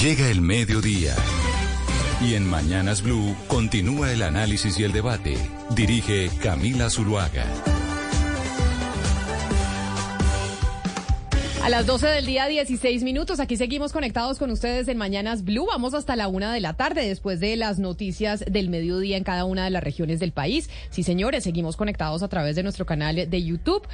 Llega el mediodía. Y en Mañanas Blue continúa el análisis y el debate. Dirige Camila Zuluaga. A las 12 del día, 16 minutos. Aquí seguimos conectados con ustedes en Mañanas Blue. Vamos hasta la una de la tarde después de las noticias del mediodía en cada una de las regiones del país. Sí, señores, seguimos conectados a través de nuestro canal de YouTube,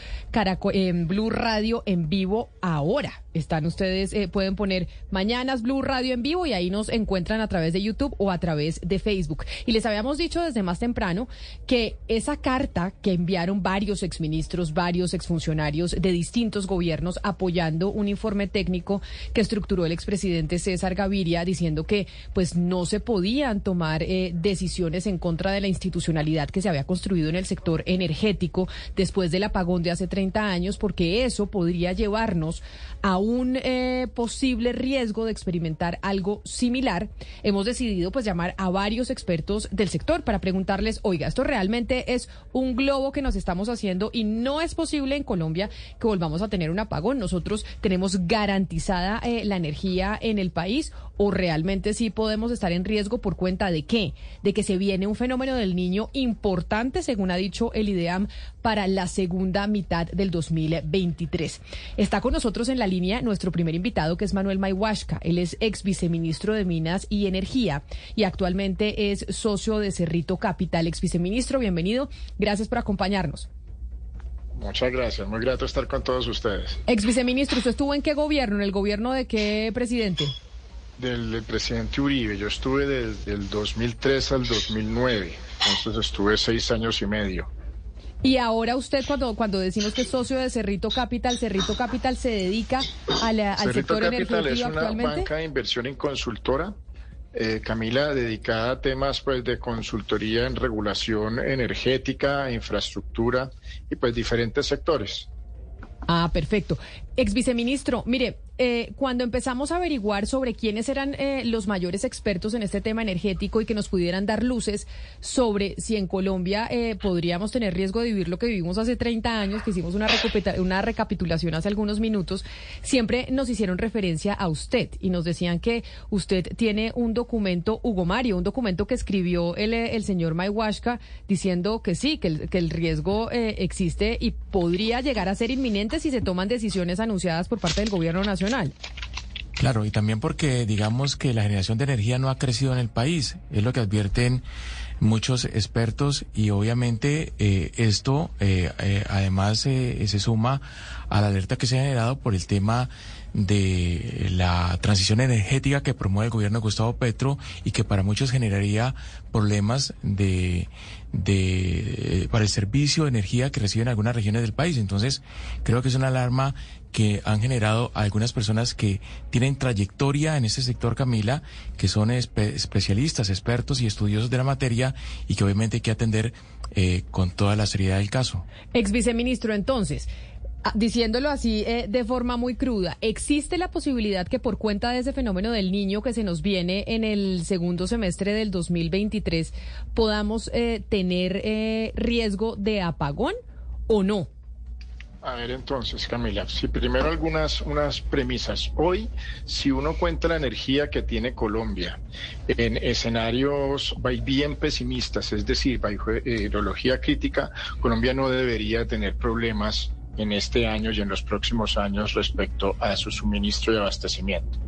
en Blue Radio en vivo ahora. Están ustedes, eh, pueden poner Mañanas Blue Radio en vivo y ahí nos encuentran a través de YouTube o a través de Facebook. Y les habíamos dicho desde más temprano que esa carta que enviaron varios exministros, varios exfuncionarios de distintos gobiernos apoyando un informe técnico que estructuró el expresidente César Gaviria diciendo que pues no se podían tomar eh, decisiones en contra de la institucionalidad que se había construido en el sector energético después del apagón de hace 30 años porque eso podría llevarnos a un eh, posible riesgo de experimentar algo similar. Hemos decidido pues llamar a varios expertos del sector para preguntarles, oiga, esto realmente es un globo que nos estamos haciendo y no es posible en Colombia que volvamos a tener un apagón. Nosotros tenemos garantizada eh, la energía en el país o realmente sí podemos estar en riesgo por cuenta de qué? De que se viene un fenómeno del niño importante, según ha dicho el IDEAM, para la segunda mitad del 2023. Está con nosotros en la línea nuestro primer invitado, que es Manuel Mayhuasca. Él es ex viceministro de Minas y Energía y actualmente es socio de Cerrito Capital. Ex viceministro, bienvenido. Gracias por acompañarnos. Muchas gracias, muy grato estar con todos ustedes. Ex viceministro, ¿usted estuvo en qué gobierno? ¿En el gobierno de qué presidente? Del, presidente Uribe. Yo estuve desde el 2003 al 2009, entonces estuve seis años y medio. Y ahora usted, cuando, cuando decimos que es socio de Cerrito Capital, Cerrito Capital se dedica a la, al sector Capital energético es una banca de inversión en consultora eh, Camila, dedicada a temas pues de consultoría en regulación energética, infraestructura y pues diferentes sectores. Ah, perfecto. Ex viceministro, mire, eh, cuando empezamos a averiguar sobre quiénes eran eh, los mayores expertos en este tema energético y que nos pudieran dar luces sobre si en Colombia eh, podríamos tener riesgo de vivir lo que vivimos hace 30 años, que hicimos una, una recapitulación hace algunos minutos, siempre nos hicieron referencia a usted y nos decían que usted tiene un documento, Hugo Mario, un documento que escribió el, el señor Mayhuashka diciendo que sí, que el, que el riesgo existe y podría llegar a ser inminente si se toman decisiones anunciadas por parte del gobierno nacional. Claro, y también porque digamos que la generación de energía no ha crecido en el país, es lo que advierten muchos expertos y obviamente eh, esto eh, eh, además se suma a la alerta que se ha generado por el tema de la transición energética que promueve el gobierno de Gustavo Petro y que para muchos generaría problemas de, de para el servicio de energía que reciben algunas regiones del país. Entonces, creo que es una alarma que han generado algunas personas que tienen trayectoria en este sector, Camila, que son especialistas, expertos y estudiosos de la materia y que obviamente hay que atender eh, con toda la seriedad del caso. Ex viceministro, entonces, ah, diciéndolo así eh, de forma muy cruda, ¿existe la posibilidad que por cuenta de ese fenómeno del niño que se nos viene en el segundo semestre del 2023 podamos eh, tener riesgo de apagón o no? A ver entonces, Camila, si primero algunas unas premisas. Hoy, si uno cuenta la energía que tiene Colombia en escenarios bien pesimistas, es decir, bajo hidrología crítica, Colombia no debería tener problemas en este año y en los próximos años respecto a su suministro y abastecimiento.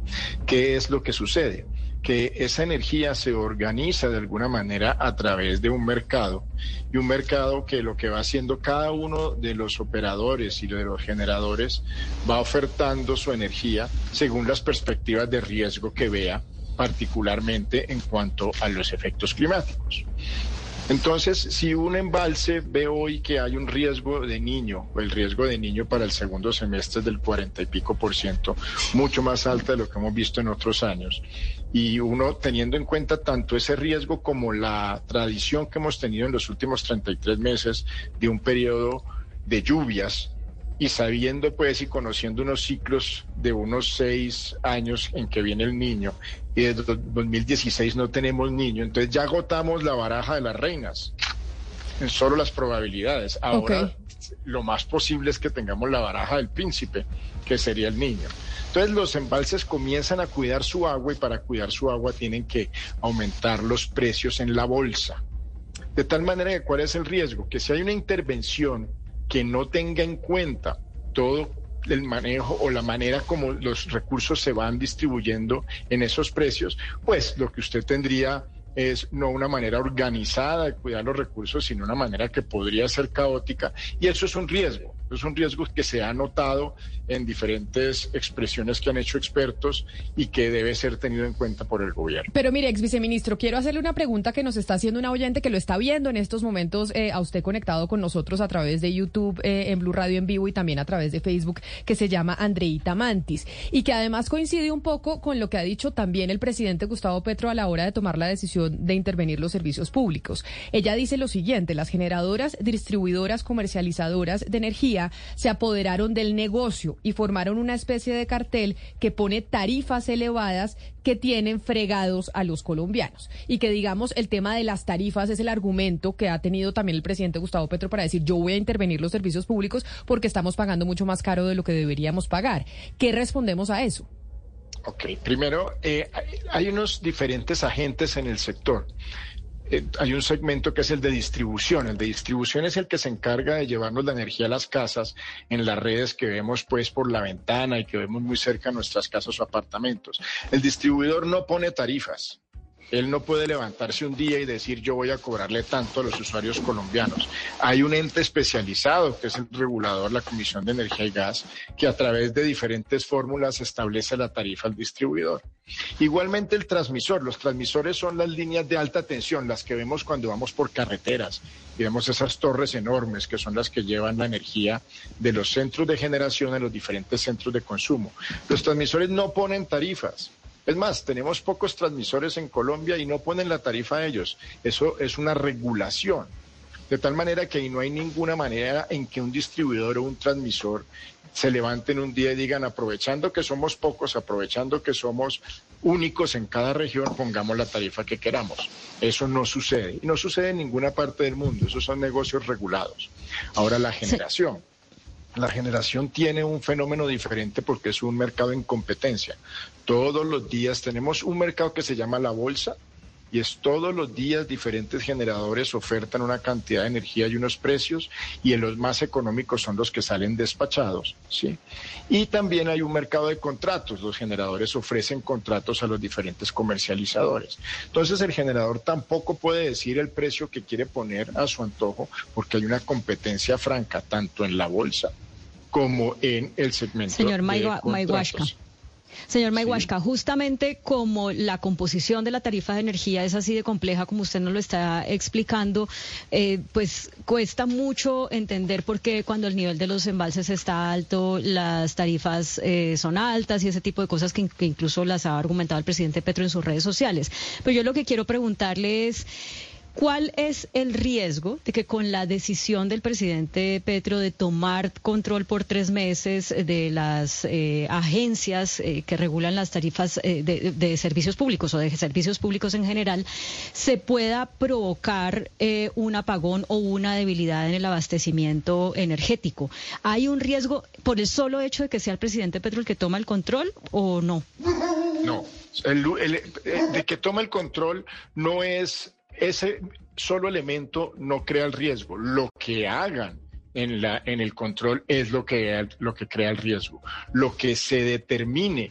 ¿Qué es lo que sucede? Que esa energía se organiza de alguna manera a través de un mercado y un mercado que lo que va haciendo cada uno de los operadores y de los generadores va ofertando su energía según las perspectivas de riesgo que vea particularmente en cuanto a los efectos climáticos. Entonces, si un embalse ve hoy que hay un riesgo de niño, el riesgo de niño para el segundo semestre es del cuarenta y pico por ciento, mucho más alta de lo que hemos visto en otros años, y uno teniendo en cuenta tanto ese riesgo como la tradición que hemos tenido en los últimos 33 meses de un periodo de lluvias y sabiendo pues y conociendo unos ciclos de unos seis años en que viene el niño y desde 2016 no tenemos niño, entonces ya agotamos la baraja de las reinas en solo las probabilidades. Ahora lo más posible es que tengamos la baraja del príncipe, que sería el niño. Entonces los embalses comienzan a cuidar su agua y para cuidar su agua tienen que aumentar los precios en la bolsa. De tal manera que cuál es el riesgo? Que si hay una intervención que no tenga en cuenta todo el manejo o la manera como los recursos se van distribuyendo en esos precios, pues lo que usted tendría es no una manera organizada de cuidar los recursos, sino una manera que podría ser caótica. Y eso es un riesgo. Es un riesgo que se ha notado en diferentes expresiones que han hecho expertos y que debe ser tenido en cuenta por el gobierno. Pero mire, ex viceministro, quiero hacerle una pregunta que nos está haciendo una oyente que lo está viendo en estos momentos eh, a usted conectado con nosotros a través de YouTube, eh, en Blue Radio en vivo y también a través de Facebook, que se llama Andreita Mantis y que además coincide un poco con lo que ha dicho también el presidente Gustavo Petro a la hora de tomar la decisión de intervenir los servicios públicos. Ella dice lo siguiente, las generadoras, distribuidoras, comercializadoras de energía se apoderaron del negocio y formaron una especie de cartel que pone tarifas elevadas que tienen fregados a los colombianos. Y que digamos, el tema de las tarifas es el argumento que ha tenido también el presidente Gustavo Petro para decir yo voy a intervenir los servicios públicos porque estamos pagando mucho más caro de lo que deberíamos pagar. ¿Qué respondemos a eso? Ok, primero, eh, hay unos diferentes agentes en el sector. Eh, hay un segmento que es el de distribución. El de distribución es el que se encarga de llevarnos la energía a las casas en las redes que vemos pues por la ventana y que vemos muy cerca nuestras casas o apartamentos. El distribuidor no pone tarifas. Él no puede levantarse un día y decir yo voy a cobrarle tanto a los usuarios colombianos. Hay un ente especializado que es el regulador, la Comisión de Energía y Gas, que a través de diferentes fórmulas establece la tarifa al distribuidor. Igualmente el transmisor. Los transmisores son las líneas de alta tensión, las que vemos cuando vamos por carreteras y vemos esas torres enormes que son las que llevan la energía de los centros de generación a los diferentes centros de consumo. Los transmisores no ponen tarifas. Es más, tenemos pocos transmisores en Colombia y no ponen la tarifa a ellos. Eso es una regulación. De tal manera que ahí no hay ninguna manera en que un distribuidor o un transmisor se levanten un día y digan, aprovechando que somos pocos, aprovechando que somos únicos en cada región, pongamos la tarifa que queramos. Eso no sucede. Y no sucede en ninguna parte del mundo. Esos son negocios regulados. Ahora, la generación. La generación tiene un fenómeno diferente porque es un mercado en competencia. Todos los días tenemos un mercado que se llama la bolsa y es todos los días diferentes generadores ofertan una cantidad de energía y unos precios y en los más económicos son los que salen despachados, ¿sí? Y también hay un mercado de contratos, los generadores ofrecen contratos a los diferentes comercializadores. Entonces el generador tampoco puede decir el precio que quiere poner a su antojo porque hay una competencia franca tanto en la bolsa como en el segmento Señor de. Señor Mayhuashka, justamente como la composición de la tarifa de energía es así de compleja como usted nos lo está explicando, eh, pues cuesta mucho entender por qué cuando el nivel de los embalses está alto, las tarifas eh, son altas y ese tipo de cosas que, que incluso las ha argumentado el presidente Petro en sus redes sociales. Pero yo lo que quiero preguntarle es... ¿Cuál es el riesgo de que con la decisión del presidente Petro de tomar control por tres meses de las eh, agencias eh, que regulan las tarifas eh, de, servicios públicos o de servicios públicos en general, se pueda provocar un apagón o una debilidad en el abastecimiento energético? ¿Hay un riesgo por el solo hecho de que sea el presidente Petro el que toma el control o no? No, de que toma el control no es ese solo elemento no crea el riesgo. Lo que hagan en, la, en el control es lo que, lo que crea el riesgo. Lo que se determine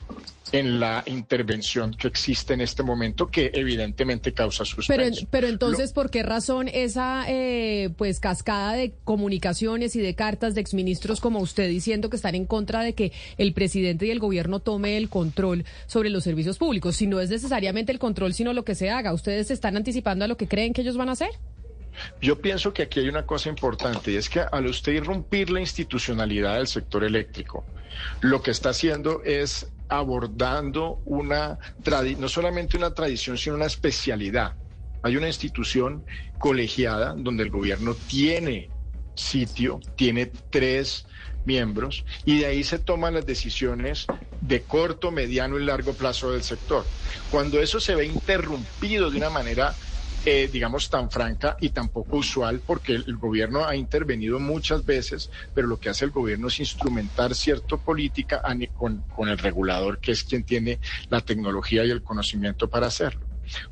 en la intervención que existe en este momento, que evidentemente causa suspenso. Pero, pero entonces, ¿por qué razón esa eh, pues cascada de comunicaciones y de cartas de exministros como usted diciendo que están en contra de que el presidente y el gobierno tome el control sobre los servicios públicos? Si no es necesariamente el control, sino lo que se haga, ¿ustedes se están anticipando a lo que creen que ellos van a hacer? Yo pienso que aquí hay una cosa importante y es que al usted irrumpir la institucionalidad del sector eléctrico, lo que está haciendo es abordando una no solamente una tradición, sino una especialidad. Hay una institución colegiada donde el gobierno tiene sitio, tiene tres miembros y de ahí se toman las decisiones de corto, mediano y largo plazo del sector. Cuando eso se ve interrumpido de una manera eh, digamos, tan franca y tan poco usual, porque el, gobierno ha intervenido muchas veces, pero lo que hace el gobierno es instrumentar cierta política con, el regulador, que es quien tiene la tecnología y el conocimiento para hacerlo.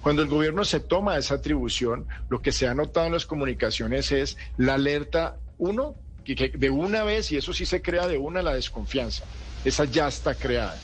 Cuando el gobierno se toma esa atribución, lo que se ha notado en las comunicaciones es la alerta, uno, de una vez, y eso sí se crea de una, la desconfianza. Esa ya está creada.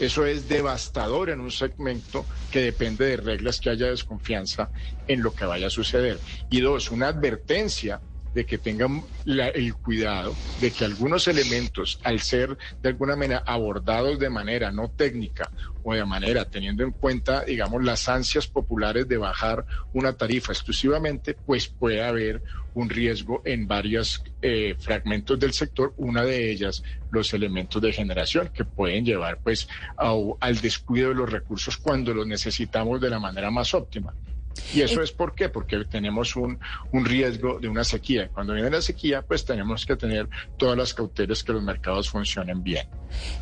Eso es devastador en un segmento que depende de reglas que haya desconfianza en lo que vaya a suceder. Y dos, una advertencia de que tengan el cuidado de que algunos elementos, al ser de alguna manera abordados de manera no técnica o de manera teniendo en cuenta, digamos, las ansias populares de bajar una tarifa exclusivamente, pues puede haber un riesgo en varios eh, fragmentos del sector, una de ellas los elementos de generación que pueden llevar pues al descuido de los recursos cuando los necesitamos de la manera más óptima. ¿Y eso eh, es por qué? Porque tenemos un, un, riesgo de una sequía. Cuando viene la sequía, pues tenemos que tener todas las cautelas que los mercados funcionen bien.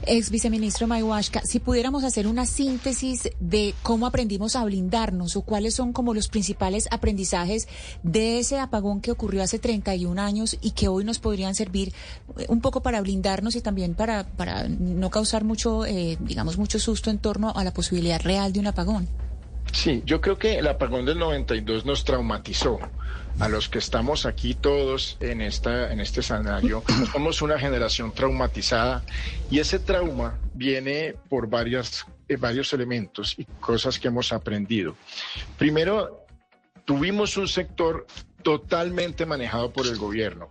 Ex viceministro Mayhuashka, si pudiéramos hacer una síntesis de cómo aprendimos a blindarnos o cuáles son como los principales aprendizajes de ese apagón que ocurrió hace 31 años y que hoy nos podrían servir eh, un poco para blindarnos y también para, para no causar mucho, eh, digamos, mucho susto en torno a la posibilidad real de un apagón. Sí, yo creo que el apagón del 92 nos traumatizó. A los que estamos aquí todos en, esta, en este escenario, somos una generación traumatizada y ese trauma viene por varias, eh, varios elementos y cosas que hemos aprendido. Primero, tuvimos un sector totalmente manejado por el gobierno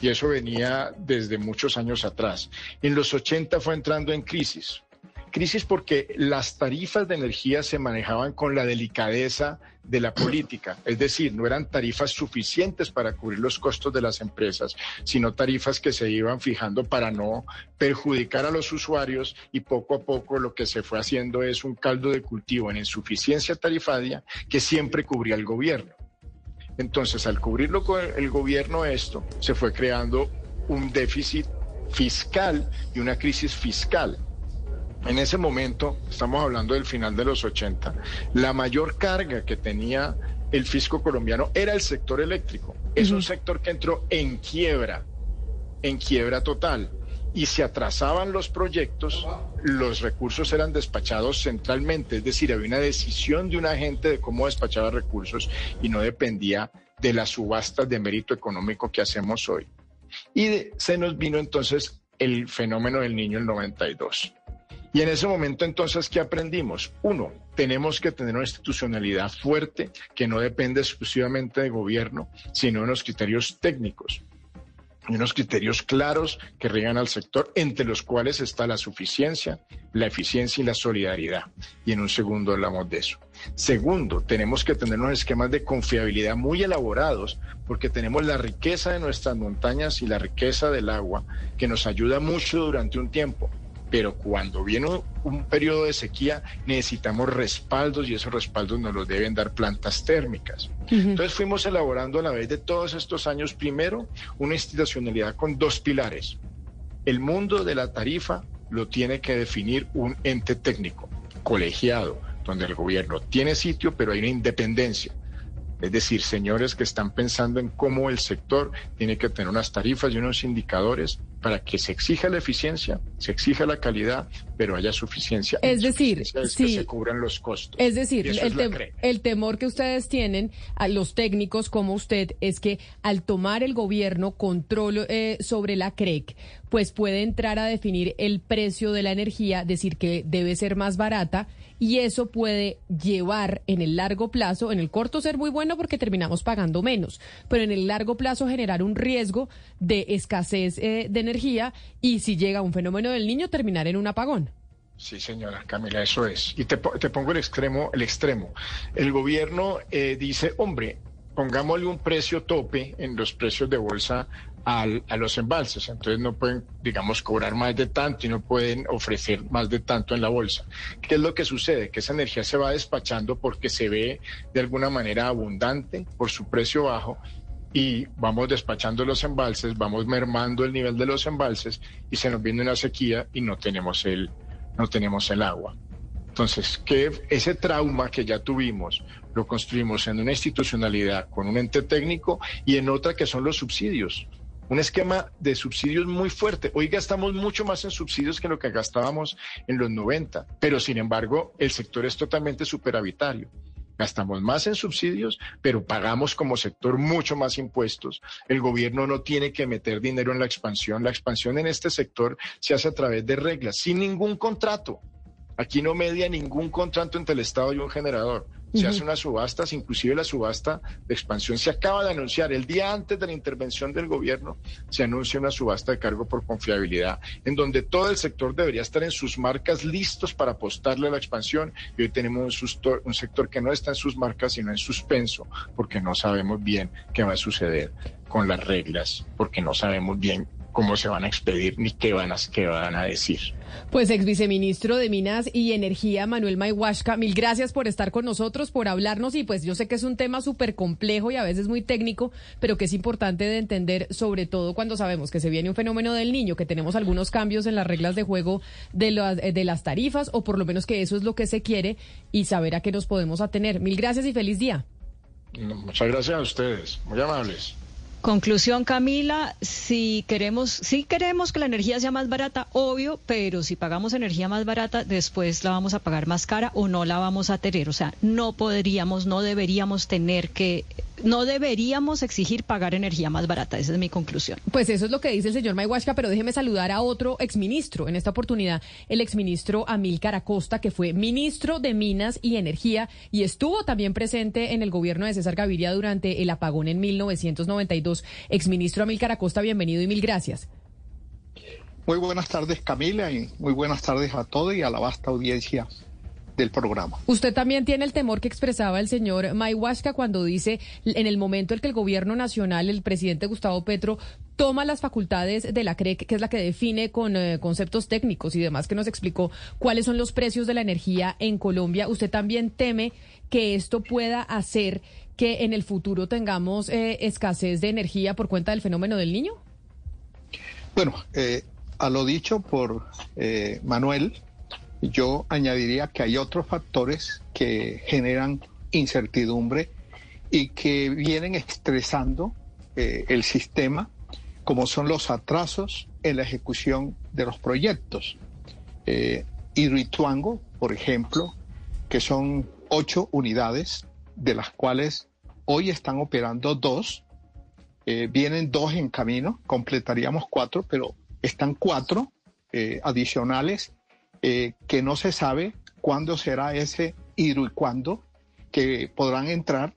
y eso venía desde muchos años atrás. En los 80 fue entrando en crisis Crisis porque las tarifas de energía se manejaban con la delicadeza de la política, es decir, no eran tarifas suficientes para cubrir los costos de las empresas, sino tarifas que se iban fijando para no perjudicar a los usuarios y poco a poco lo que se fue haciendo es un caldo de cultivo en insuficiencia tarifaria que siempre cubría el gobierno. Entonces, al cubrirlo con el gobierno esto, se fue creando un déficit fiscal y una crisis fiscal en ese momento, estamos hablando del final de los 80, la mayor carga que tenía el fisco colombiano era el sector eléctrico. Es un sector que entró en quiebra, en quiebra total. Y se atrasaban los proyectos, los recursos eran despachados centralmente, es decir, había una decisión de un agente de cómo despachaba recursos y no dependía de las subastas de mérito económico que hacemos hoy. Y se nos vino entonces el fenómeno del niño el 92. Y en ese momento entonces, ¿qué aprendimos? Uno, tenemos que tener una institucionalidad fuerte que no depende exclusivamente del gobierno, sino de unos criterios técnicos y unos criterios claros que riegan al sector, entre los cuales está la suficiencia, la eficiencia y la solidaridad. Y en un segundo hablamos de eso. Segundo, tenemos que tener unos esquemas de confiabilidad muy elaborados, porque tenemos la riqueza de nuestras montañas y la riqueza del agua, que nos ayuda mucho durante un tiempo pero cuando viene un periodo de sequía necesitamos respaldos y esos respaldos nos los deben dar plantas térmicas. Entonces fuimos elaborando a la vez de todos estos años, primero, una institucionalidad con dos pilares. El mundo de la tarifa lo tiene que definir un ente técnico, colegiado, donde el gobierno tiene sitio, pero hay una independencia. Es decir, señores que están pensando en cómo el sector tiene que tener unas tarifas y unos indicadores para que se exija la eficiencia, se exija la calidad, pero haya suficiencia. Es decir, que se cubran los costos. Es decir, el, temor que ustedes tienen, a los técnicos como usted, es que al tomar el gobierno control eh, sobre la CREC, pues puede entrar a definir el precio de la energía, decir que debe ser más barata y eso puede llevar en el largo plazo, en el corto ser muy bueno porque terminamos pagando menos, pero en el largo plazo generar un riesgo de escasez eh, de energía y si llega un fenómeno del niño terminar en un apagón. Sí, señora Camila, eso es. Y te, pongo el extremo, el extremo. El gobierno eh, dice, hombre, pongámosle un precio tope en los precios de bolsa a los embalses. Entonces no pueden, digamos, cobrar más de tanto y no pueden ofrecer más de tanto en la bolsa. ¿Qué es lo que sucede? Que esa energía se va despachando porque se ve de alguna manera abundante por su precio bajo y vamos despachando los embalses, vamos mermando el nivel de los embalses y se nos viene una sequía y no tenemos el, no tenemos el agua. Entonces, que ese trauma que ya tuvimos lo construimos en una institucionalidad con un ente técnico y en otra que son los subsidios. Un esquema de subsidios muy fuerte. Hoy gastamos mucho más en subsidios que lo que gastábamos en los 90, pero sin embargo el sector es totalmente superavitario. Gastamos más en subsidios, pero pagamos como sector mucho más impuestos. El gobierno no tiene que meter dinero en la expansión. La expansión en este sector se hace a través de reglas, sin ningún contrato. Aquí no media ningún contrato entre el Estado y un generador se hacen unas subastas, inclusive la subasta de expansión se acaba de anunciar. El día antes de la intervención del gobierno se anuncia una subasta de cargo por confiabilidad, en donde todo el sector debería estar en sus marcas listos para apostarle a la expansión. Y hoy tenemos un, un sector que no está en sus marcas, sino en suspenso, porque no sabemos bien qué va a suceder con las reglas, porque no sabemos bien cómo se van a expedir ni qué van a, qué van a decir. Pues ex viceministro de Minas y Energía, Manuel Mayhuasca, mil gracias por estar con nosotros, por hablarnos y pues yo sé que es un tema súper complejo y a veces muy técnico, pero que es importante de entender, sobre todo cuando sabemos que se viene un fenómeno del niño, que tenemos algunos cambios en las reglas de juego de, las, de las tarifas o por lo menos que eso es lo que se quiere y saber a qué nos podemos atener. Mil gracias y feliz día. Muchas gracias a ustedes, muy amables. Conclusión, Camila, si queremos, si queremos que la energía sea más barata, obvio, pero si pagamos energía más barata, después la vamos a pagar más cara o no la vamos a tener. O sea, no podríamos, no deberíamos tener que no deberíamos exigir pagar energía más barata. Esa es mi conclusión. Pues eso es lo que dice el señor Mayhuasca, pero déjeme saludar a otro exministro. En esta oportunidad, el exministro Amílcar Acosta, que fue ministro de Minas y Energía y estuvo también presente en el gobierno de César Gaviria durante el apagón en 1992. Exministro Amílcar Acosta, bienvenido y mil gracias. Muy buenas tardes, Camila, y muy buenas tardes a todos y a la vasta audiencia del programa. Usted también tiene el temor que expresaba el señor Mayhuasca cuando dice, en el momento en que el gobierno nacional, el presidente Gustavo Petro, toma las facultades de la CREC, que es la que define con eh, conceptos técnicos y demás, que nos explicó cuáles son los precios de la energía en Colombia. ¿Usted también teme que esto pueda hacer que en el futuro tengamos eh, escasez de energía por cuenta del fenómeno del niño? Bueno, eh, a lo dicho por Manuel, yo añadiría que hay otros factores que generan incertidumbre y que vienen estresando eh, el sistema, como son los atrasos en la ejecución de los proyectos. Eh, Hidroituango, por ejemplo, que son ocho unidades, de las cuales hoy están operando dos, eh, vienen dos en camino, completaríamos cuatro, pero están cuatro eh, adicionales eh, que no se sabe cuándo será ese y cuándo, que podrán entrar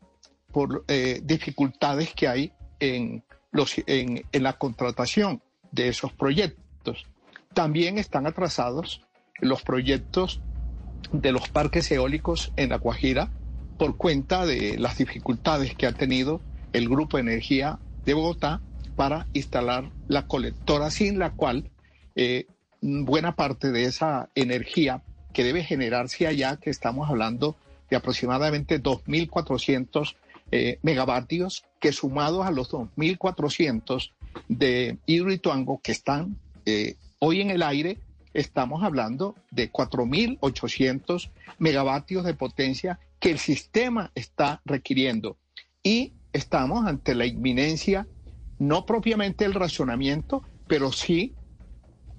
por dificultades que hay en, en la contratación de esos proyectos. También están atrasados los proyectos de los parques eólicos en La Guajira por cuenta de las dificultades que ha tenido el Grupo de Energía de Bogotá para instalar la colectora sin la cual eh, buena parte de esa energía que debe generarse allá, que estamos hablando de aproximadamente 2.400 eh, megavatios, que sumados a los 2.400 de Hidroituango que están eh, hoy en el aire, estamos hablando de 4.800 megavatios de potencia que el sistema está requiriendo. Y estamos ante la inminencia, no propiamente el racionamiento, pero sí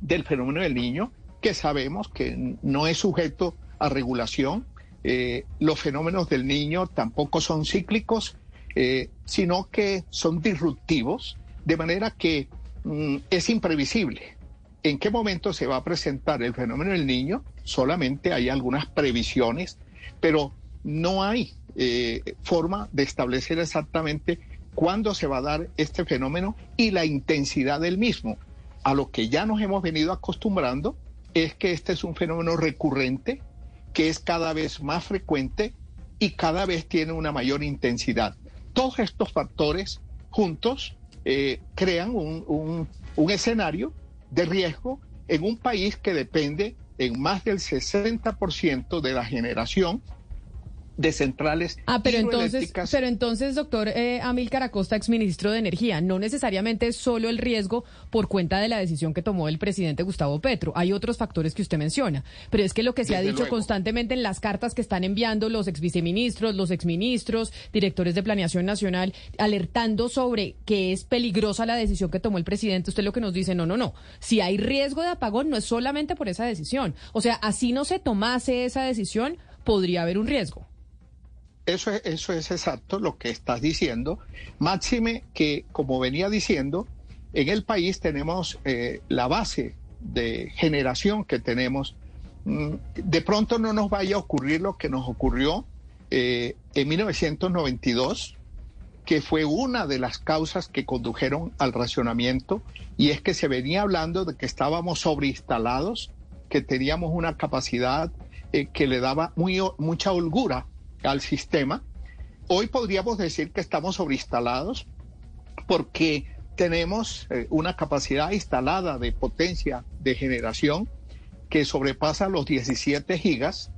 del fenómeno del niño, que sabemos que no es sujeto a regulación. Eh, los fenómenos del niño tampoco son cíclicos, eh, sino que son disruptivos, de manera que mm, es imprevisible. ¿En qué momento se va a presentar el fenómeno del niño? Solamente hay algunas previsiones, pero no hay eh, forma de establecer exactamente cuándo se va a dar este fenómeno y la intensidad del mismo a lo que ya nos hemos venido acostumbrando es que este es un fenómeno recurrente, que es cada vez más frecuente y cada vez tiene una mayor intensidad. Todos estos factores juntos eh, crean un, un escenario de riesgo en un país que depende en más del 60% de la generación de centrales ah, pero entonces, pero entonces, doctor eh, Amílcar Acosta, exministro de Energía, no necesariamente es solo el riesgo por cuenta de la decisión que tomó el presidente Gustavo Petro. Hay otros factores que usted menciona, pero es que lo que se ha dicho constantemente en las cartas que están enviando los exviceministros, los exministros, directores de planeación nacional, alertando sobre que es peligrosa la decisión que tomó el presidente, usted lo que nos dice, no, no, no. Si hay riesgo de apagón, no es solamente por esa decisión. O sea, así no se tomase esa decisión, podría haber un riesgo. Eso es, eso es exacto lo que estás diciendo. Máxime que, como venía diciendo, en el país tenemos eh, la base de generación que tenemos. Mm, de pronto no nos vaya a ocurrir lo que nos ocurrió eh, en 1992, que fue una de las causas que condujeron al racionamiento, y es que se venía hablando de que estábamos sobreinstalados, que teníamos una capacidad eh, que le daba muy, mucha holgura al sistema. Hoy podríamos decir que estamos sobreinstalados porque tenemos eh, una capacidad instalada de potencia de generación que sobrepasa los 17 gigas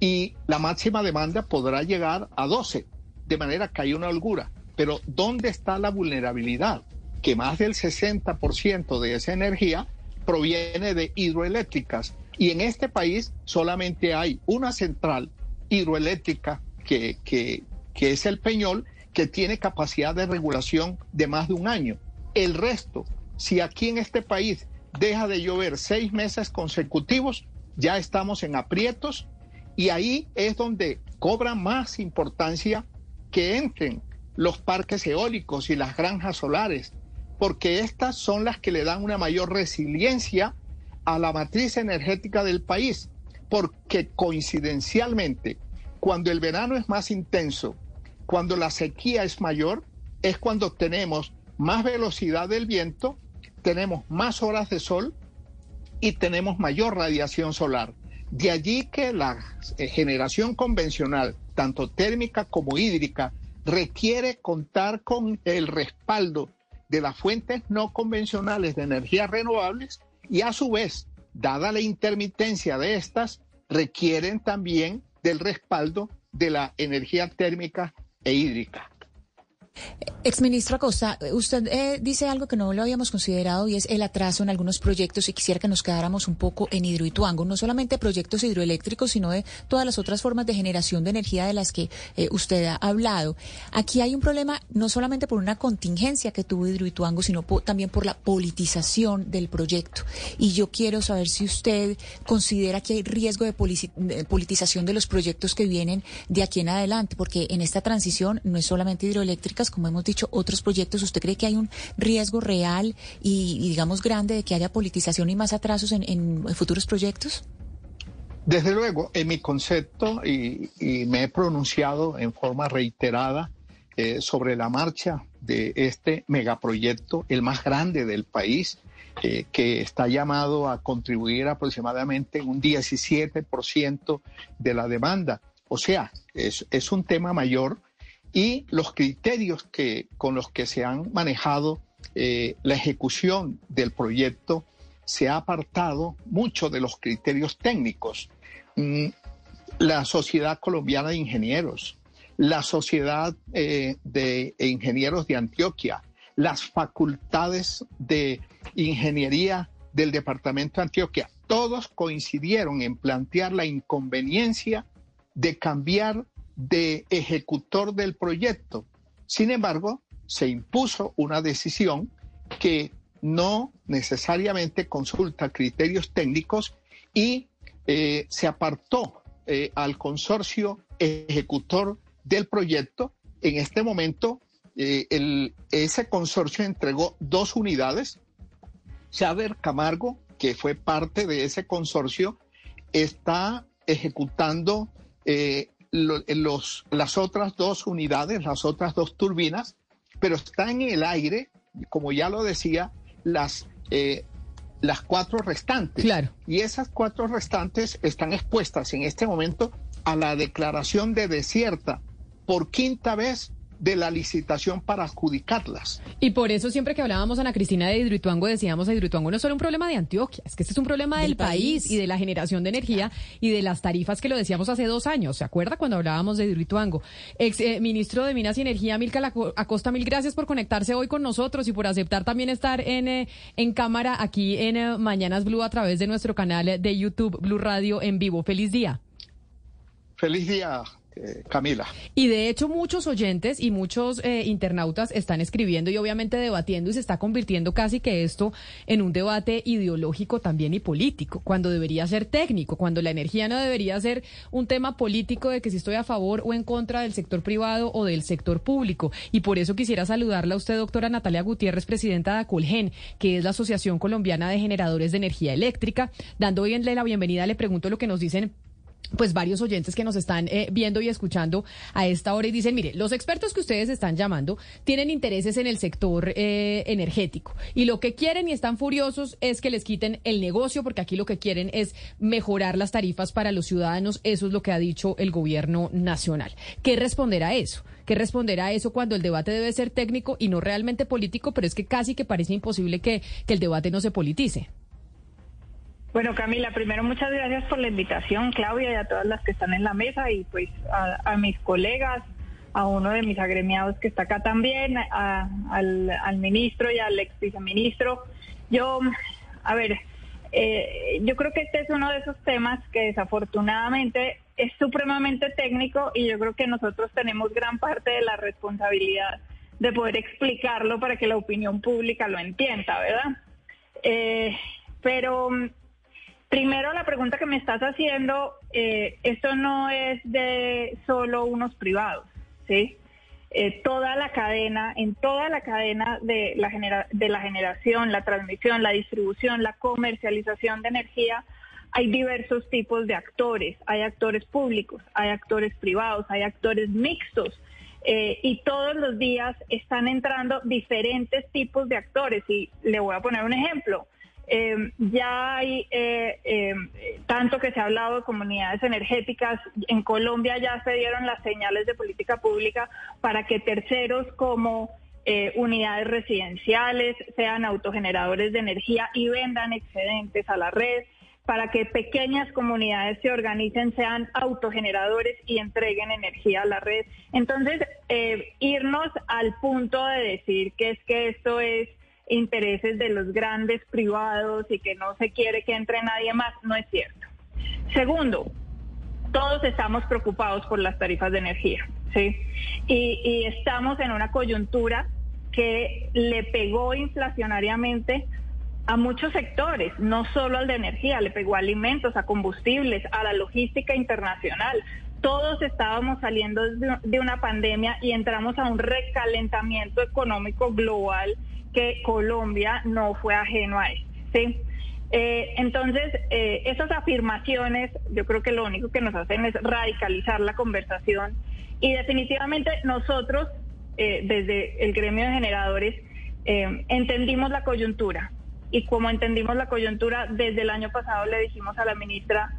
y la máxima demanda podrá llegar a 12, de manera que hay una holgura. Pero ¿dónde está la vulnerabilidad? Que más del 60% de esa energía proviene de hidroeléctricas y en este país solamente hay una central hidroeléctrica que, es el Peñol, que tiene capacidad de regulación de más de un año. El resto, si aquí en este país deja de llover seis meses consecutivos, ya estamos en aprietos y ahí es donde cobra más importancia que entren los parques eólicos y las granjas solares, porque estas son las que le dan una mayor resiliencia a la matriz energética del país, porque coincidencialmente cuando el verano es más intenso, cuando la sequía es mayor, es cuando tenemos más velocidad del viento, tenemos más horas de sol y tenemos mayor radiación solar. De allí que la eh, generación convencional, tanto térmica como hídrica, requiere contar con el respaldo de las fuentes no convencionales de energías renovables y a su vez, dada la intermitencia de estas, requieren también del respaldo de la energía térmica e hídrica. Exministro Acosta, usted eh, dice algo que no lo habíamos considerado y es el atraso en algunos proyectos y quisiera que nos quedáramos un poco en Hidroituango, no solamente proyectos hidroeléctricos, sino de todas las otras formas de generación de energía de las que eh, usted ha hablado. Aquí hay un problema no solamente por una contingencia que tuvo Hidroituango, sino también por la politización del proyecto. Y yo quiero saber si usted considera que hay riesgo de politización de los proyectos que vienen de aquí en adelante, porque en esta transición no es solamente como hemos dicho, otros proyectos, ¿usted cree que hay un riesgo real y, digamos, grande de que haya politización y más atrasos en, futuros proyectos? Desde luego, en mi concepto, y, me he pronunciado en forma reiterada eh, sobre la marcha de este megaproyecto, el más grande del país, eh, que está llamado a contribuir aproximadamente un 17% de la demanda. O sea, es un tema mayor y los criterios que, con los que se han manejado eh, la ejecución del proyecto se ha apartado mucho de los criterios técnicos. Mm, la Sociedad Colombiana de Ingenieros, la Sociedad eh, de Ingenieros de Antioquia, las facultades de ingeniería del Departamento de Antioquia, todos coincidieron en plantear la inconveniencia de cambiar de ejecutor del proyecto. Sin embargo, se impuso una decisión que no necesariamente consulta criterios técnicos y eh, se apartó eh, al consorcio ejecutor del proyecto. En este momento, eh, ese consorcio entregó dos unidades. Saber Camargo, que fue parte de ese consorcio, está ejecutando los, las otras dos unidades, las otras dos turbinas, pero están en el aire, como ya lo decía, las, eh, las cuatro restantes. Claro. Y esas cuatro restantes están expuestas en este momento a la declaración de desierta por quinta vez de la licitación para adjudicarlas. Y por eso siempre que hablábamos Ana Cristina de Hidroituango decíamos a Hidroituango no es solo un problema de Antioquia, es que este es un problema del, país. y de la generación de energía y de las tarifas que lo decíamos hace dos años. ¿Se acuerda cuando hablábamos de Hidroituango? Ex eh, ministro de Minas y Energía, Milka Acosta, mil gracias por conectarse hoy con nosotros y por aceptar también estar en, eh, en cámara aquí en eh, Mañanas Blue a través de nuestro canal de YouTube Blue Radio en vivo. Feliz día. Feliz día, eh, Camila. Y de hecho muchos oyentes y muchos eh, internautas están escribiendo y obviamente debatiendo y se está convirtiendo casi que esto en un debate ideológico también y político, cuando debería ser técnico, cuando la energía no debería ser un tema político de que si estoy a favor o en contra del sector privado o del sector público. Y por eso quisiera saludarla a usted, doctora Natalia Gutiérrez, presidenta de ACOLGEN, que es la Asociación Colombiana de Generadores de Energía Eléctrica. Dando hoy la bienvenida, le pregunto lo que nos dicen pues varios oyentes que nos están eh, viendo y escuchando a esta hora y dicen, mire, los expertos que ustedes están llamando tienen intereses en el sector eh, energético y lo que quieren y están furiosos es que les quiten el negocio porque aquí lo que quieren es mejorar las tarifas para los ciudadanos, eso es lo que ha dicho el gobierno nacional. ¿Qué responder a eso? ¿Qué responder a eso cuando el debate debe ser técnico y no realmente político, pero es que casi que parece imposible que, que el debate no se politice? Bueno, Camila, primero muchas gracias por la invitación, Claudia, y a todas las que están en la mesa y pues a, mis colegas, a uno de mis agremiados que está acá también, al, ministro y al ex viceministro. Yo, a ver, eh, yo creo que este es uno de esos temas que desafortunadamente es supremamente técnico y yo creo que nosotros tenemos gran parte de la responsabilidad de poder explicarlo para que la opinión pública lo entienda, ¿verdad? Eh, pero Primero, la pregunta que me estás haciendo, eh, esto no es de solo unos privados, ¿sí? Eh, toda la cadena, en toda la cadena de la, de la generación, la transmisión, la distribución, la comercialización de energía, hay diversos tipos de actores. Hay actores públicos, hay actores privados, hay actores mixtos. Eh, y todos los días están entrando diferentes tipos de actores. Y le voy a poner un ejemplo. Eh, ya hay eh, eh, tanto que se ha hablado de comunidades energéticas. En Colombia ya se dieron las señales de política pública para que terceros como unidades residenciales sean autogeneradores de energía y vendan excedentes a la red para que pequeñas comunidades se organicen, sean autogeneradores y entreguen energía a la red. Entonces, irnos al punto de decir que es que esto es intereses de los grandes privados y que no se quiere que entre nadie más, no es cierto. Segundo, todos estamos preocupados por las tarifas de energía, ¿sí? Y, estamos en una coyuntura que le pegó inflacionariamente a muchos sectores, no solo al de energía, le pegó a alimentos, a combustibles, a la logística internacional. Todos estábamos saliendo de una pandemia y entramos a un recalentamiento económico global que Colombia no fue ajeno a esto. Eh, entonces, eh, esas afirmaciones yo creo que lo único que nos hacen es radicalizar la conversación y definitivamente nosotros, eh, desde el gremio de generadores, entendimos la coyuntura y como entendimos la coyuntura, desde el año pasado le dijimos a la ministra,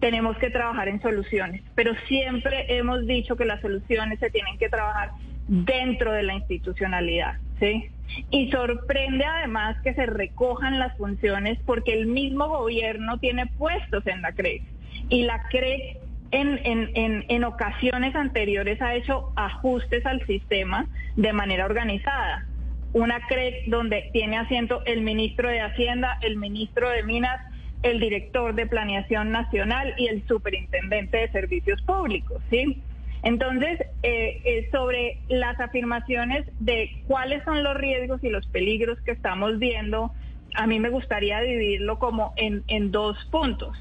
tenemos que trabajar en soluciones, pero siempre hemos dicho que las soluciones se tienen que trabajar dentro de la institucionalidad, ¿sí? Y sorprende además que se recojan las funciones porque el mismo gobierno tiene puestos en la CREC y la CREC en, en, en, ocasiones anteriores ha hecho ajustes al sistema de manera organizada. Una CREC donde tiene asiento el ministro de Hacienda, el ministro de Minas, el director de Planeación Nacional y el superintendente de Servicios Públicos, ¿sí? Entonces, eh, eh, sobre las afirmaciones de cuáles son los riesgos y los peligros que estamos viendo, a mí me gustaría dividirlo como en, dos puntos.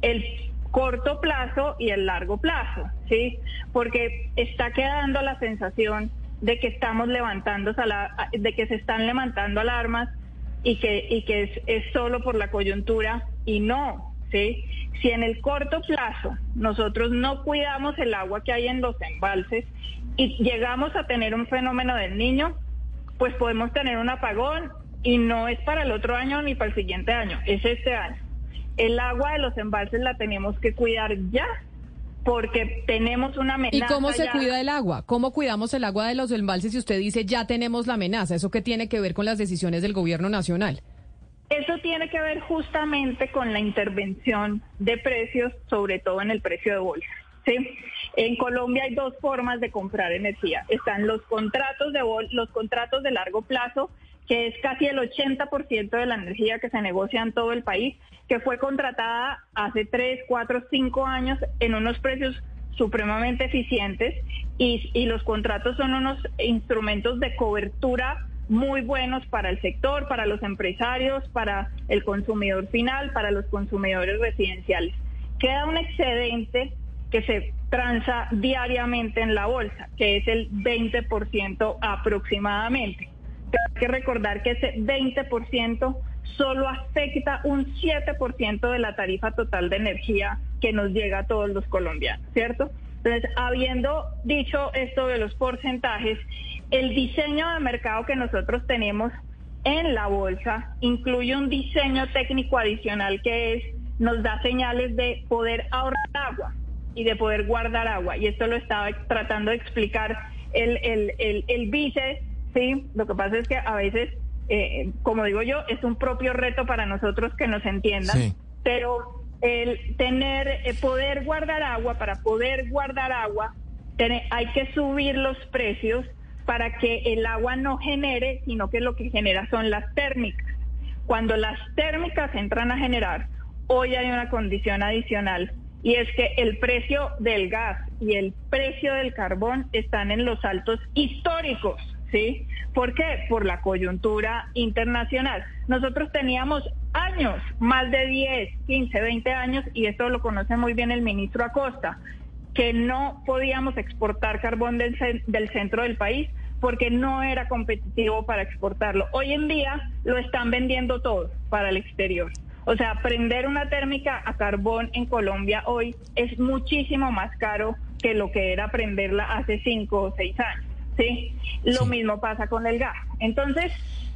El corto plazo y el largo plazo, ¿sí? Porque está quedando la sensación de que estamos levantando, de que se están levantando alarmas y que, es solo por la coyuntura y no, si en el corto plazo nosotros no cuidamos el agua que hay en los embalses y llegamos a tener un fenómeno del niño, pues podemos tener un apagón y no es para el otro año ni para el siguiente año, es este año. El agua de los embalses la tenemos que cuidar ya, porque tenemos una amenaza. ¿Y cómo se ya. cuida el agua? ¿Cómo cuidamos el agua de los embalses si usted dice ya tenemos la amenaza? ¿Eso qué tiene que ver con las decisiones del gobierno nacional? Eso tiene que ver justamente con la intervención de precios, sobre todo en el precio de bolsa. ¿sí? En Colombia hay dos formas de comprar energía. Están los contratos de los contratos de largo plazo, que es casi el 80% de la energía que se negocia en todo el país, que fue contratada hace 3, 4, 5 años en unos precios supremamente eficientes y los contratos son unos instrumentos de cobertura muy buenos para el sector, para los empresarios, para el consumidor final, para los consumidores residenciales. Queda un excedente que se transa diariamente en la bolsa, que es el 20% aproximadamente. Pero hay que recordar que ese 20% solo afecta un 7% de la tarifa total de energía que nos llega a todos los colombianos, ¿cierto? Entonces, habiendo dicho esto de los porcentajes, el diseño de mercado que nosotros tenemos en la bolsa incluye un diseño técnico adicional que es nos da señales de poder ahorrar agua y de poder guardar agua. Y esto lo estaba tratando de explicar el, el, el, el vice, ¿sí? Lo que pasa es que a veces, eh, como digo yo, es un propio reto para nosotros que nos entiendan, Sí. pero el tener, eh, poder guardar agua, para poder guardar agua, tiene- hay que subir los precios para que el agua no genere, sino que lo que genera son las térmicas. Cuando las térmicas entran a generar, hoy hay una condición adicional y es que el precio del gas y el precio del carbón están en los altos históricos, ¿sí? ¿Por qué? Por la coyuntura internacional. Nosotros teníamos años, más de 10, 15, 20 años, y esto lo conoce muy bien el ministro Acosta, que no podíamos exportar carbón del, del centro del país porque no era competitivo para exportarlo. Hoy en día lo están vendiendo todo para el exterior. O sea, prender una térmica a carbón en Colombia hoy es muchísimo más caro que lo que era prenderla hace cinco o seis años. ¿sí? Lo mismo pasa con el gas. Entonces,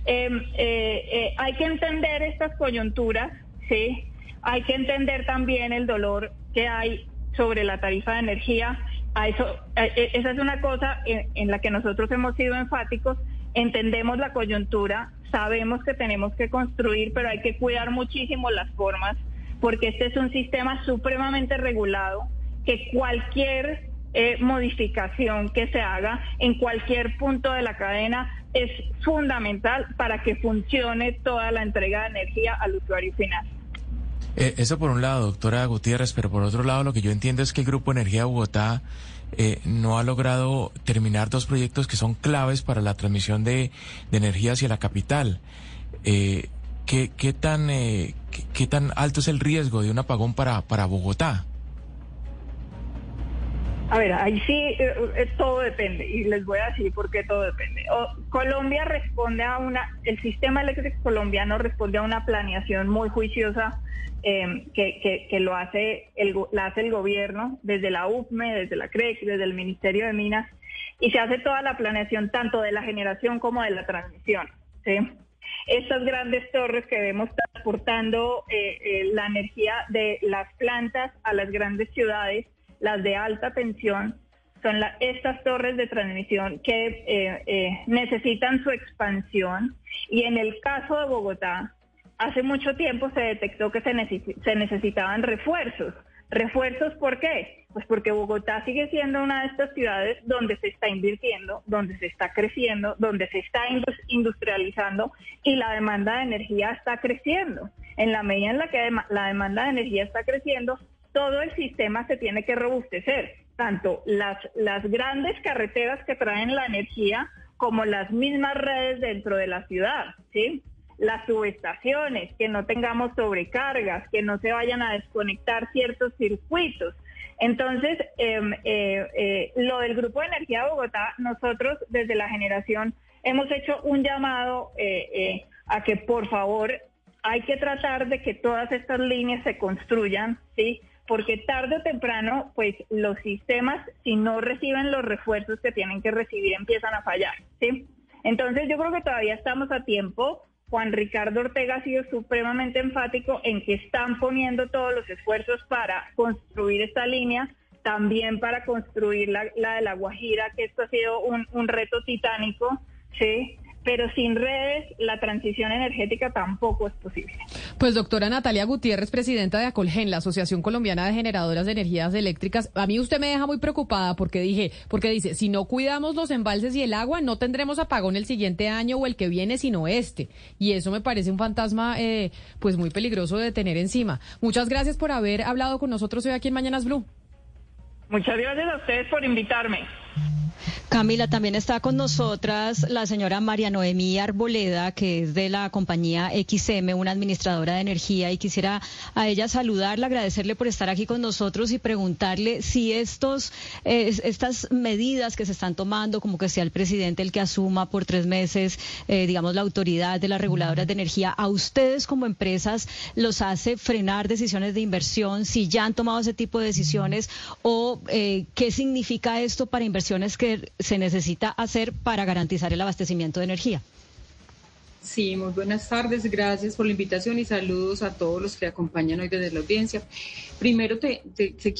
eh, eh, eh, hay que entender estas coyunturas, ¿sí? Hay que entender también el dolor que hay sobre la tarifa de energía. Eso, eh, esa es una cosa en, en la que nosotros hemos sido enfáticos. Entendemos la coyuntura, sabemos que tenemos que construir, pero hay que cuidar muchísimo las formas, porque este es un sistema supremamente regulado, que cualquier eh, modificación que se haga en cualquier punto de la cadena es fundamental para que funcione toda la entrega de energía al usuario final. Eh, eso por un lado, doctora Gutiérrez, pero por otro lado lo que yo entiendo es que el Grupo Energía Bogotá eh, no ha logrado terminar dos proyectos que son claves para la transmisión de, energía hacia la capital. Eh, ¿qué, qué tan, eh, qué tan alto es el riesgo de un apagón para, para Bogotá? A ver, ahí sí eh, eh, todo depende y les voy a decir por qué todo depende. Colombia responde a una, el sistema eléctrico colombiano responde a una planeación muy juiciosa eh, que, que, lo hace el, la hace el gobierno desde la UPME, desde la CREC, desde el Ministerio de Minas y se hace toda la planeación tanto de la generación como de la transmisión. ¿sí? Estas grandes torres que vemos transportando eh, la energía de las plantas a las grandes ciudades, las de alta tensión, son la- estas torres de transmisión que eh, eh, necesitan su expansión y en el caso de Bogotá, hace mucho tiempo se detectó que se, se necesitaban refuerzos. ¿Refuerzos por qué? Pues porque Bogotá sigue siendo una de estas ciudades donde se está invirtiendo, donde se está creciendo, donde se está indus- industrializando y la demanda de energía está creciendo. En la medida en la que la demanda de energía está creciendo, todo el sistema se tiene que robustecer, tanto las, las grandes carreteras que traen la energía como las mismas redes dentro de la ciudad, ¿sí? Las subestaciones, que no tengamos sobrecargas, que no se vayan a desconectar ciertos circuitos. Entonces, em, eh, eh, lo del Grupo de Energía Bogotá, nosotros desde la generación hemos hecho un llamado eh, a que por favor hay que tratar de que todas estas líneas se construyan, ¿sí? Porque tarde o temprano, pues los sistemas, si no reciben los refuerzos que tienen que recibir, empiezan a fallar, ¿sí? Entonces yo creo que todavía estamos a tiempo. Juan Ricardo Ortega ha sido supremamente enfático en que están poniendo todos los esfuerzos para construir esta línea. también para construir la, de la Guajira, que esto ha sido un, un reto titánico, ¿sí? Pero sin redes la transición energética tampoco es posible. Pues doctora Natalia Gutiérrez, presidenta de Acolgen, la Asociación Colombiana de Generadoras de Energías Eléctricas, a mí usted me deja muy preocupada porque dije, porque dice, si no cuidamos los embalses y el agua, no tendremos apagón el siguiente año o el que viene, sino este. Y eso me parece un fantasma eh, pues muy peligroso de tener encima. Muchas gracias por haber hablado con nosotros hoy aquí en Mañanas Blue. Muchas gracias a ustedes por invitarme. Camila, también está con nosotras la señora María Noemí Arboleda, que es de la compañía XM, una administradora de energía, y quisiera a ella saludarla, agradecerle por estar aquí con nosotros y preguntarle si estos, estas medidas que se están tomando, como que sea el presidente el que asuma por tres meses, eh, digamos, la autoridad de las reguladoras de energía, a ustedes como empresas los hace frenar decisiones de inversión, si ya han tomado ese tipo de decisiones, o eh, qué significa esto para que se necesita hacer para garantizar el abastecimiento de energía. Sí, muy buenas tardes, gracias por la invitación y saludos a todos los que acompañan hoy desde la audiencia. Primero te,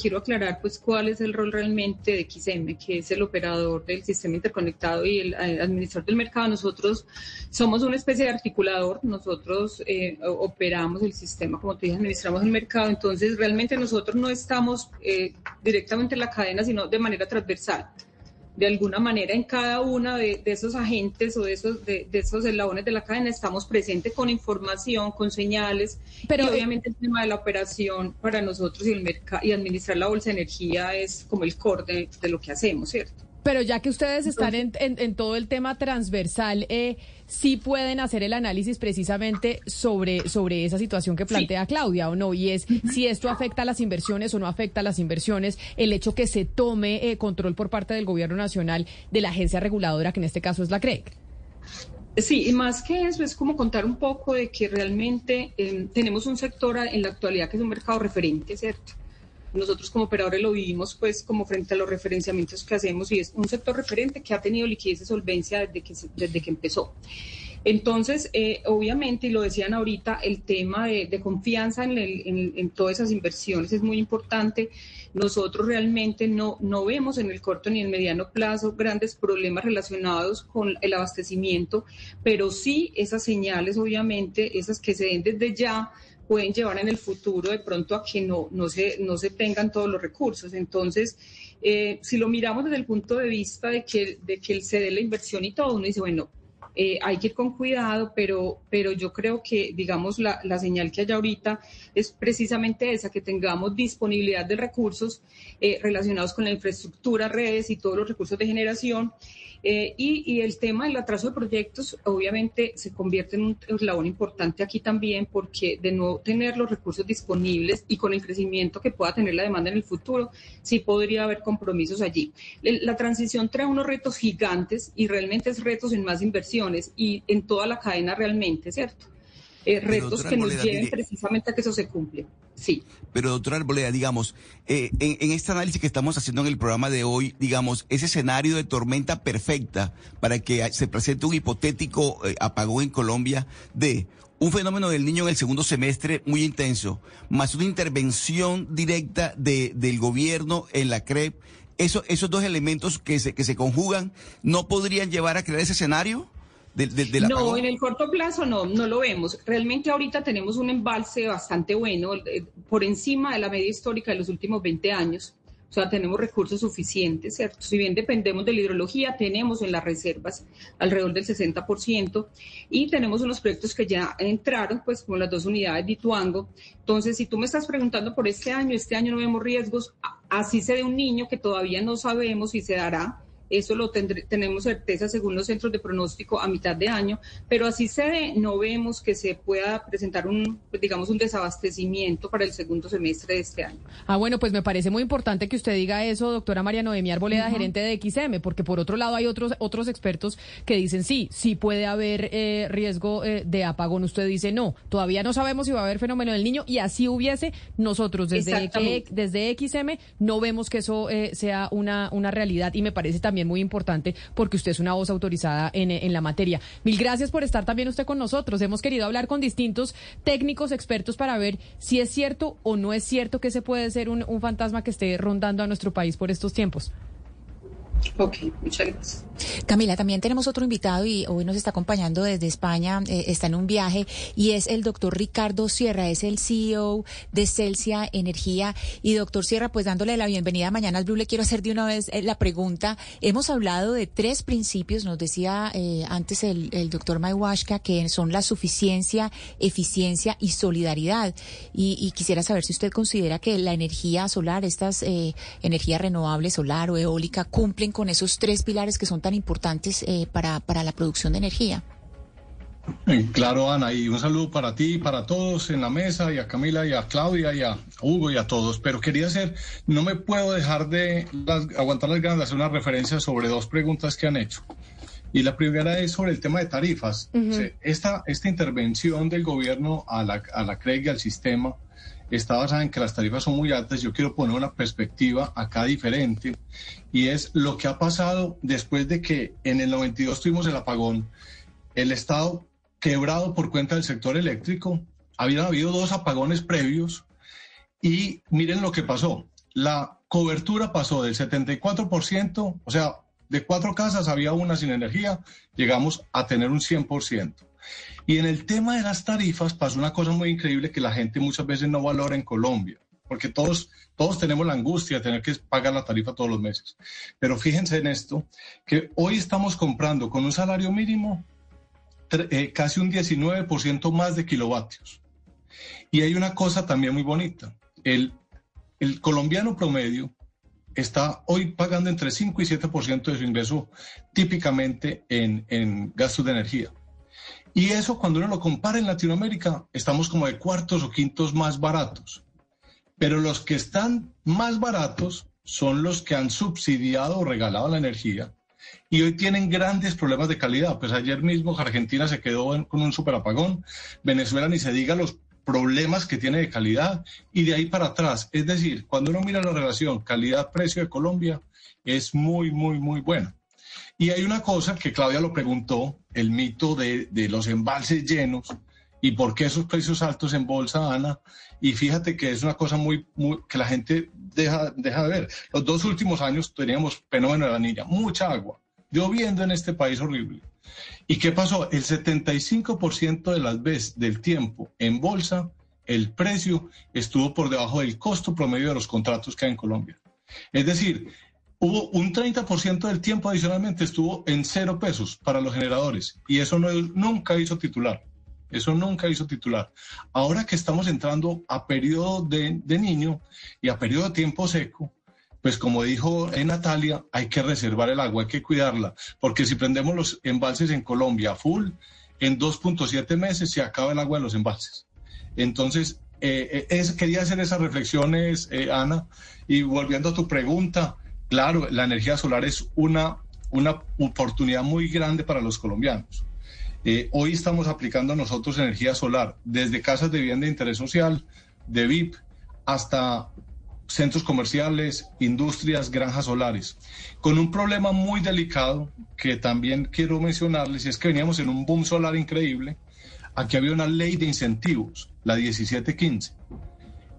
quiero aclarar pues cuál es el rol realmente de XM, que es el operador del sistema interconectado y el eh, administrador del mercado. Nosotros somos una especie de articulador, nosotros eh, operamos el sistema, como te dije, administramos el mercado, entonces realmente nosotros no estamos eh, directamente en la cadena, sino de manera transversal de alguna manera en cada uno de, esos agentes o de esos, de, esos eslabones de la cadena estamos presentes con información, con señales, pero y obviamente el tema de la operación para nosotros y, el mercado y administrar la bolsa de energía es como el core de lo que hacemos, ¿cierto? Pero ya que ustedes están en, en, todo el tema transversal, eh, sí pueden hacer el análisis precisamente sobre, sobre esa situación que plantea Claudia o no, y es si esto afecta a las inversiones o no afecta a las inversiones, el hecho que se tome eh, control por parte del gobierno nacional de la agencia reguladora, que en este caso es la CREC. Sí, y más que eso es como contar un poco de que realmente eh, tenemos un sector en la actualidad que es un mercado referente, ¿cierto? Nosotros como operadores lo vivimos pues como frente a los referenciamientos que hacemos y es un sector referente que ha tenido liquidez y solvencia desde que, desde que empezó. Entonces, eh, obviamente, y lo decían ahorita, el tema de, confianza en, en, todas esas inversiones es muy importante. Nosotros realmente no, no vemos en el corto ni en el mediano plazo grandes problemas relacionados con el abastecimiento, pero sí esas señales, obviamente, esas que se den desde ya, pueden llevar en el futuro de pronto a que no, no, se, no se tengan todos los recursos. Entonces, eh, si lo miramos desde el punto de vista de que, de que se dé la inversión y todo, uno dice, bueno, eh, hay que ir con cuidado, pero, pero yo creo que, digamos, la, la, señal que hay ahorita es precisamente esa, que tengamos disponibilidad de recursos eh, relacionados con la infraestructura, redes y todos los recursos de generación eh, y, el tema del atraso de proyectos, obviamente, se convierte en un eslabón importante aquí también, porque de no tener los recursos disponibles y con el crecimiento que pueda tener la demanda en el futuro, sí podría haber compromisos allí. La transición trae unos retos gigantes y realmente es retos en más inversiones y en toda la cadena realmente, ¿cierto? Eh, retos que nos lleven precisamente a que eso se cumple. Sí. Pero doctora Arboleda, digamos, eh, en, este análisis que estamos haciendo en el programa de hoy, digamos, ese escenario de tormenta perfecta para que se presente un hipotético eh, apagón en Colombia de un fenómeno del niño en el segundo semestre muy intenso, más una intervención directa de, del gobierno en la CREP, eso, esos dos elementos que se, que se conjugan, ¿no podrían llevar a crear ese escenario? No, en el corto plazo no, no lo vemos. Realmente ahorita tenemos un embalse bastante bueno, eh, por encima de la media histórica de los últimos 20 años. O sea, tenemos recursos suficientes, ¿cierto? Si bien dependemos de la hidrología, tenemos en las reservas alrededor del 60% y tenemos unos proyectos que ya entraron, pues como las dos unidades de Ituango. Entonces, si tú me estás preguntando por este año, este año no vemos riesgos, así se de un niño que todavía no sabemos si se dará, eso lo tenemos certeza según los centros de pronóstico a mitad de año, pero así se ve, no vemos que se pueda presentar un, pues, digamos, un desabastecimiento para el segundo semestre de este año. Ah, bueno, pues me parece muy importante que usted diga eso, doctora María Noemí Arboleda, gerente de XM, porque por otro lado hay otros, otros expertos que dicen sí, sí puede haber eh, riesgo eh, de apagón. Usted dice no, todavía no sabemos si va a haber fenómeno del niño y así hubiese, nosotros desde, desde XM no vemos que eso eh, sea una, una realidad y me parece también muy importante porque usted es una voz autorizada en, la materia. Mil gracias por estar también usted con nosotros. Hemos querido hablar con distintos técnicos, expertos para ver si es cierto o no es cierto que se puede ser un fantasma que esté rondando a nuestro país por estos tiempos. Ok, muchas gracias. Camila, también tenemos otro invitado y hoy nos está acompañando desde España, eh, está en un viaje y es el doctor Ricardo Sierra, es el CEO de Celsia Energía. Y doctor Sierra, pues dándole la bienvenida Mañana al Blue, le quiero hacer de una vez eh, la pregunta. Hemos hablado de tres principios, nos decía eh, antes el, el doctor Maiwashka, que son la suficiencia, eficiencia y solidaridad. Y, y, quisiera saber si usted considera que la energía solar, estas eh, energías renovables, solar o eólica, cumplen con esos tres pilares que son tan importantes eh, para, para la producción de energía. Claro, Ana, y un saludo para ti, para todos en la mesa, y a Camila, y a Claudia, y a Hugo, y a todos. Pero quería hacer, no me puedo dejar de las, aguantar las ganas de hacer una referencia sobre dos preguntas que han hecho. Y la primera es sobre el tema de tarifas. Uh -huh. esta, esta intervención del gobierno a la, a la CREG y al sistema está basada en que las tarifas son muy altas. Yo quiero poner una perspectiva acá diferente y es lo que ha pasado después de que en el 92 tuvimos el apagón, el Estado quebrado por cuenta del sector eléctrico, habían habido dos apagones previos y miren lo que pasó. La cobertura pasó del 74%, o sea, de cuatro casas había una sin energía, llegamos a tener un 100%. Y en el tema de las tarifas pasó una cosa muy increíble que la gente muchas veces no valora en Colombia, porque todos, todos tenemos la angustia de tener que pagar la tarifa todos los meses. Pero fíjense en esto, que hoy estamos comprando con un salario mínimo eh, casi un 19% más de kilovatios. Y hay una cosa también muy bonita, el, el colombiano promedio está hoy pagando entre 5 y 7% de su ingreso típicamente en, en gastos de energía. Y eso cuando uno lo compara en Latinoamérica, estamos como de cuartos o quintos más baratos. Pero los que están más baratos son los que han subsidiado o regalado la energía y hoy tienen grandes problemas de calidad. Pues ayer mismo Argentina se quedó en, con un superapagón, Venezuela ni se diga los problemas que tiene de calidad y de ahí para atrás. Es decir, cuando uno mira la relación calidad-precio de Colombia, es muy, muy, muy buena. Y hay una cosa que Claudia lo preguntó, el mito de, de, los embalses llenos y por qué esos precios altos en bolsa, Ana. Y fíjate que es una cosa muy, muy que la gente deja, deja de ver. Los dos últimos años teníamos fenómeno de la niña, mucha agua, lloviendo en este país horrible. ¿Y qué pasó? El 75% de las veces del tiempo en bolsa, el precio estuvo por debajo del costo promedio de los contratos que hay en Colombia. Es decir, hubo un 30% del tiempo adicionalmente estuvo en cero pesos para los generadores y eso no, nunca hizo titular. Eso nunca hizo titular. Ahora que estamos entrando a periodo de, de niño y a periodo de tiempo seco, pues como dijo Natalia, hay que reservar el agua, hay que cuidarla, porque si prendemos los embalses en Colombia full, en 2.7 meses se acaba el agua de los embalses. Entonces, eh, es, quería hacer esas reflexiones, eh, Ana, y volviendo a tu pregunta, claro, la energía solar es una, una oportunidad muy grande para los colombianos. Eh, hoy estamos aplicando nosotros energía solar desde casas de vivienda de interés social, de VIP, hasta centros comerciales, industrias, granjas solares, con un problema muy delicado que también quiero mencionarles, y es que veníamos en un boom solar increíble. Aquí había una ley de incentivos, la 1715,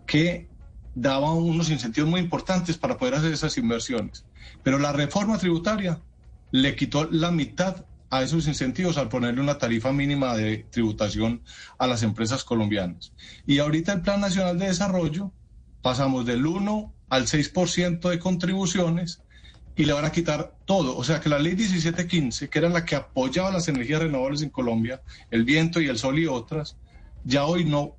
que daba unos incentivos muy importantes para poder hacer esas inversiones. Pero la reforma tributaria le quitó la mitad a esos incentivos al ponerle una tarifa mínima de tributación a las empresas colombianas. Y ahorita el Plan Nacional de Desarrollo pasamos del 1 al 6% de contribuciones y le van a quitar todo. O sea que la ley 1715, que era la que apoyaba las energías renovables en Colombia, el viento y el sol y otras, ya hoy no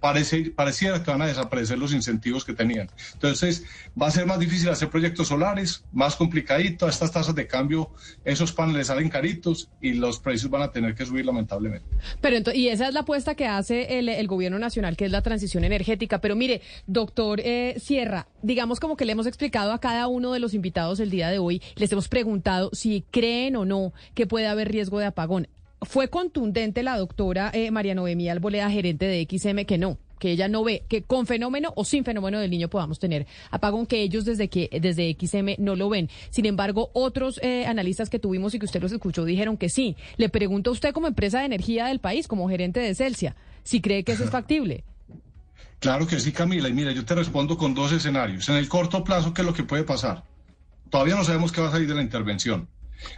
parece, pareciera que van a desaparecer los incentivos que tenían. Entonces, va a ser más difícil hacer proyectos solares, más complicadito, estas tasas de cambio, esos paneles salen caritos y los precios van a tener que subir lamentablemente. Pero y esa es la apuesta que hace el, el gobierno nacional, que es la transición energética. Pero mire, doctor eh, Sierra, digamos como que le hemos explicado a cada uno de los invitados el día de hoy, les hemos preguntado si creen o no que puede haber riesgo de apagón fue contundente la doctora eh, María Noemí Alboleda, gerente de XM, que no, que ella no ve que con fenómeno o sin fenómeno del niño podamos tener apagón que ellos desde que desde XM no lo ven. Sin embargo, otros eh, analistas que tuvimos y que usted los escuchó dijeron que sí. Le pregunto a usted como empresa de energía del país, como gerente de Celsia, si cree que eso es factible. Claro que sí, Camila. Y mira, yo te respondo con dos escenarios. En el corto plazo, ¿qué es lo que puede pasar? Todavía no sabemos qué va a salir de la intervención.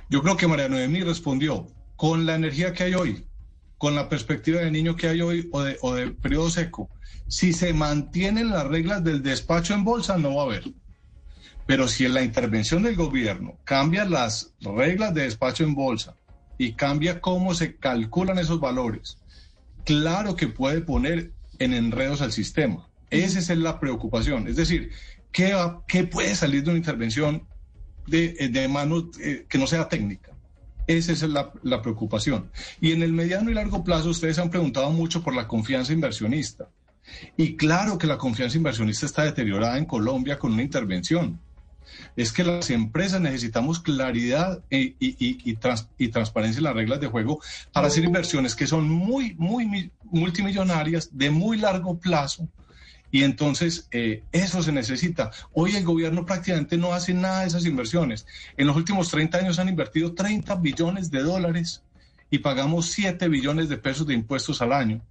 Yo creo que María Noemí respondió, con la energía que hay hoy, con la perspectiva de niño que hay hoy o de, o de periodo seco, si se mantienen las reglas del despacho en bolsa, no va a haber. Pero si en la intervención del gobierno cambia las reglas de despacho en bolsa y cambia cómo se calculan esos valores, claro que puede poner en enredos al sistema. Esa es la preocupación. Es decir, ¿qué, qué puede salir de una intervención de, de mano eh, que no sea técnica? Esa es la, preocupación. Y en el mediano y largo plazo, ustedes han preguntado mucho por la confianza inversionista. Y claro que la confianza inversionista está deteriorada en Colombia con una intervención. Es que las empresas necesitamos claridad y, y, y, y transparencia en las reglas de juego para hacer inversiones que son muy, muy multimillonarias de muy largo plazo. Y entonces eh, eso se necesita. Hoy el gobierno prácticamente no hace nada de esas inversiones. En los últimos 30 años han invertido 30 billones de dólares y pagamos 7 billones de pesos de impuestos al año.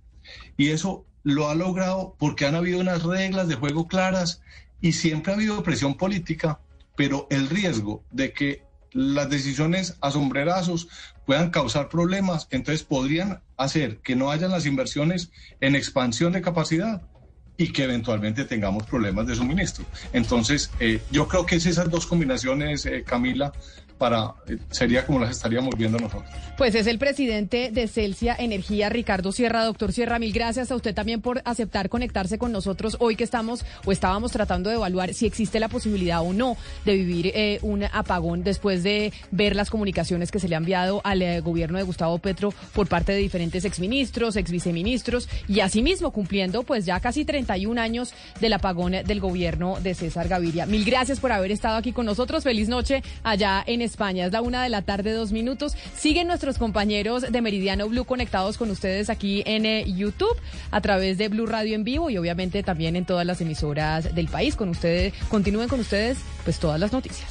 Y eso lo ha logrado porque han habido unas reglas de juego claras y siempre ha habido presión política, pero el riesgo de que las decisiones a sombrerazos puedan causar problemas, entonces podrían hacer que no hayan las inversiones en expansión de capacidad y que eventualmente tengamos problemas de suministro. Entonces, eh, yo creo que es esas dos combinaciones, eh, Camila, para eh, sería como las estaríamos viendo nosotros. Pues es el presidente de Celsia Energía, Ricardo Sierra. Doctor Sierra, mil gracias a usted también por aceptar conectarse con nosotros hoy que estamos o estábamos tratando de evaluar si existe la posibilidad o no de vivir eh, un apagón después de ver las comunicaciones que se le han enviado al eh, gobierno de Gustavo Petro por parte de diferentes exministros, exviceministros y asimismo cumpliendo pues ya casi 31 años del apagón del gobierno de César Gaviria. Mil gracias por haber estado aquí con nosotros. Feliz noche allá en España. Es la una de la tarde, dos minutos. Siguen nuestros compañeros de Meridiano Blue conectados con ustedes aquí en eh, YouTube a través de Blue Radio en vivo y obviamente también en todas las emisoras del país. Con ustedes, continúen con ustedes, pues todas las noticias.